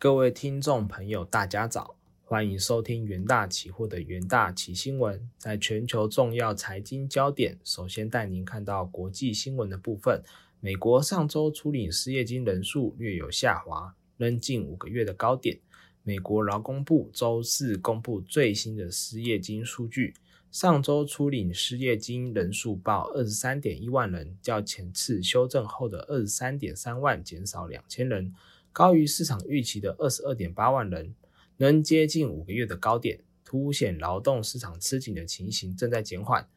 各位听众朋友，大家早，欢迎收听元大期货的元大期新闻。在全球重要财经焦点，首先带您看到国际新闻的部分。美国上周初领失业金人数略有下滑，仍近五个月的高点。美国劳工部周四公布最新的失业金数据，上周初领失业金人数报二十三点一万人，较前次修正后的二十三点三万减少两千人。高于市场预期的二十二点八万人，能接近五个月的高点，凸显劳动市场吃紧的情形正在减缓。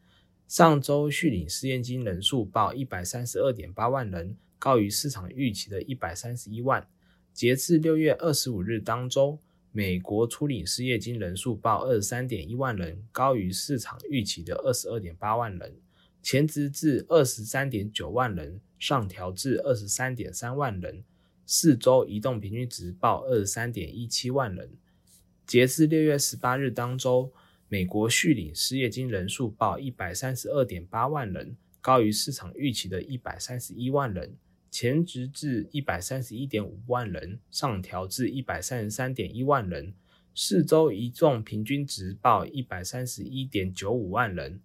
上周续领失业金人数报一百三十二点八万人，高于市场预期的一百三十一万。截至六月二十五日当周，美国初领失业金人数报二十三点一万人，高于市场预期的二十二点八万人。前值至二十三点九万人，上调至二十三点三万人。四周移动平均值报二十三点一七万人，截至六月十八日当周，美国续领失业金人数报一百三十二点八万人，高于市场预期的一百三十一万人，前值至一百三十一点五万人，上调至一百三十三点一万人。四周移动平均值报一百三十一点九五万人。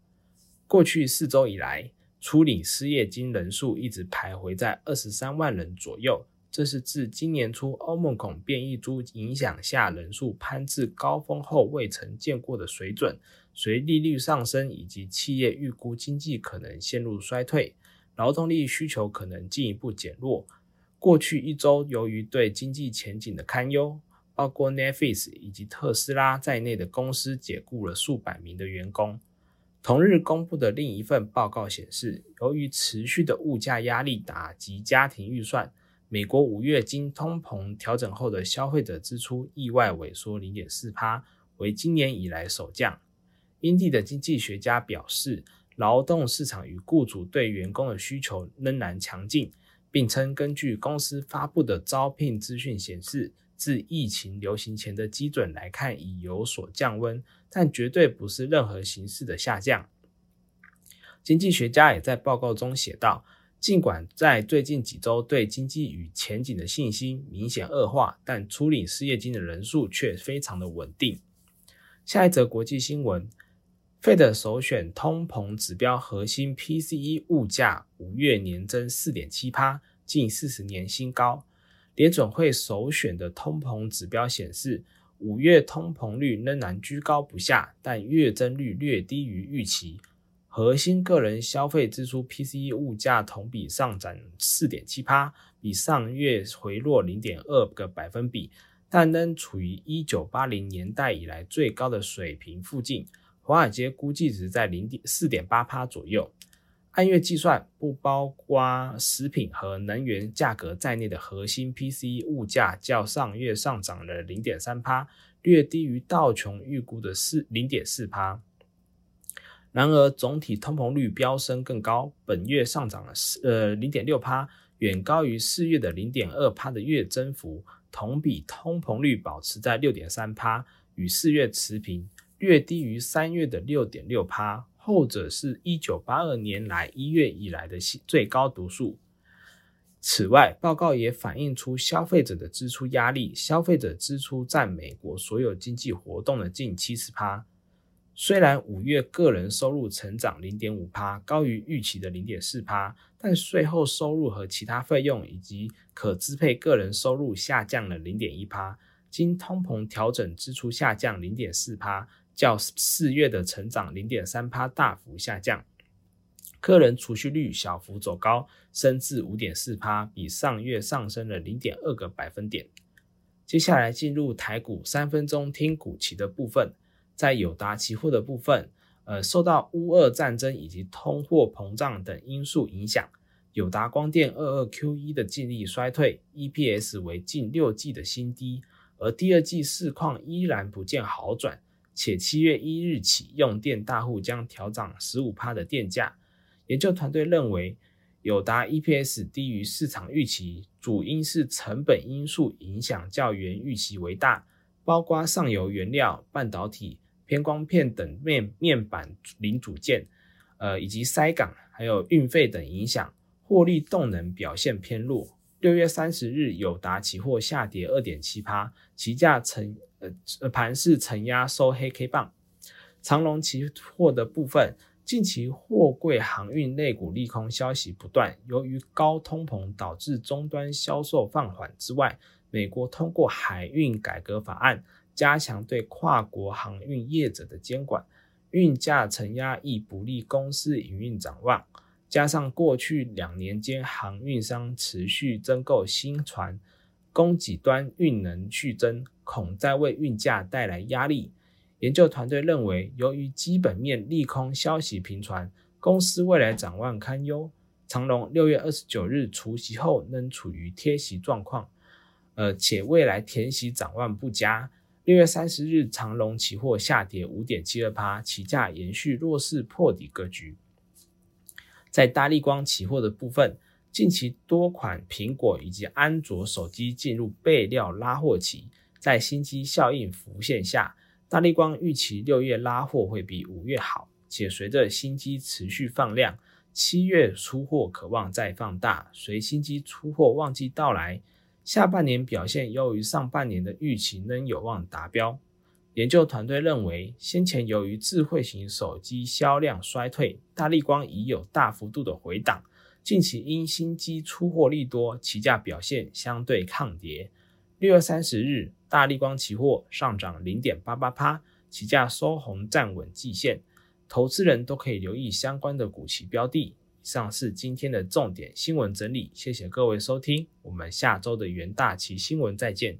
过去四周以来，初领失业金人数一直徘徊在二十三万人左右。这是自今年初欧盟孔变异株影响下，人数攀至高峰后未曾见过的水准。随利率上升以及企业预估经济可能陷入衰退，劳动力需求可能进一步减弱。过去一周，由于对经济前景的堪忧，包括 Netflix 以及特斯拉在内的公司解雇了数百名的员工。同日公布的另一份报告显示，由于持续的物价压力打击家庭预算。美国五月经通膨调整后的消费者支出意外萎缩零点四帕，为今年以来首降。英地的经济学家表示，劳动市场与雇主对员工的需求仍然强劲，并称根据公司发布的招聘资讯显示，自疫情流行前的基准来看已有所降温，但绝对不是任何形式的下降。经济学家也在报告中写道。尽管在最近几周对经济与前景的信心明显恶化，但初领失业金的人数却非常的稳定。下一则国际新闻，Fed 首选通膨指标核心 PCE 物价五月年增四点七八，近四十年新高。联准会首选的通膨指标显示，五月通膨率仍然居高不下，但月增率略低于预期。核心个人消费支出 PCE 物价同比上涨四点七趴，比上月回落零点二个百分比，但仍处于一九八零年代以来最高的水平附近。华尔街估计值在零点四点八趴左右。按月计算，不包括食品和能源价格在内的核心 PCE 物价较上月上涨了零点三趴，略低于道琼预估的四零点四趴。然而，总体通膨率飙升更高，本月上涨了呃零点六帕，远高于四月的零点二帕的月增幅。同比通膨率保持在六点三帕，与四月持平，略低于三月的六点六帕，后者是一九八二年来一月以来的最高读数。此外，报告也反映出消费者的支出压力，消费者支出占美国所有经济活动的近七十帕。虽然五月个人收入成长零点五趴，高于预期的零点四趴，但税后收入和其他费用以及可支配个人收入下降了零点一趴，经通膨调整支出下降零点四趴，较四月的成长零点三趴大幅下降。个人储蓄率小幅走高，升至五点四趴，比上月上升了零点二个百分点。接下来进入台股三分钟听股期的部分。在友达期货的部分，呃，受到乌俄战争以及通货膨胀等因素影响，友达光电二二 Q 一的净利衰退，EPS 为近六季的新低，而第二季市况依然不见好转，且七月一日起，用电大户将调涨十五趴的电价。研究团队认为，友达 EPS 低于市场预期，主因是成本因素影响较原预期为大，包括上游原料、半导体。偏光片等面面板零组件，呃，以及塞港还有运费等影响，获利动能表现偏弱。六月三十日，友达期货下跌二点七趴，期价承呃盘势承压收黑 K 棒。长龙期货的部分，近期货柜航运类股利空消息不断，由于高通膨导致终端销售放缓之外，美国通过海运改革法案，加强对跨国航运业者的监管，运价承压亦不利公司营运展望。加上过去两年间航运商持续增购新船，供给端运能续增，恐再为运价带来压力。研究团队认为，由于基本面利空消息频传，公司未来展望堪忧。长隆六月二十九日除息后仍处于贴息状况，呃，且未来填息展望不佳。六月三十日，长隆期货下跌五点七二趴，期价延续弱势破底格局。在大力光期货的部分，近期多款苹果以及安卓手机进入备料拉货期，在新机效应浮现下，大力光预期六月拉货会比五月好，且随着新机持续放量，七月出货渴望再放大。随新机出货旺季到来，下半年表现优于上半年的预期，仍有望达标。研究团队认为，先前由于智慧型手机销量衰退，大力光已有大幅度的回档。近期因新机出货利多，期价表现相对抗跌。六月三十日，大力光期货上涨零点八八趴，期价收红站稳季线。投资人都可以留意相关的股期标的。以上是今天的重点新闻整理，谢谢各位收听，我们下周的元大旗新闻再见。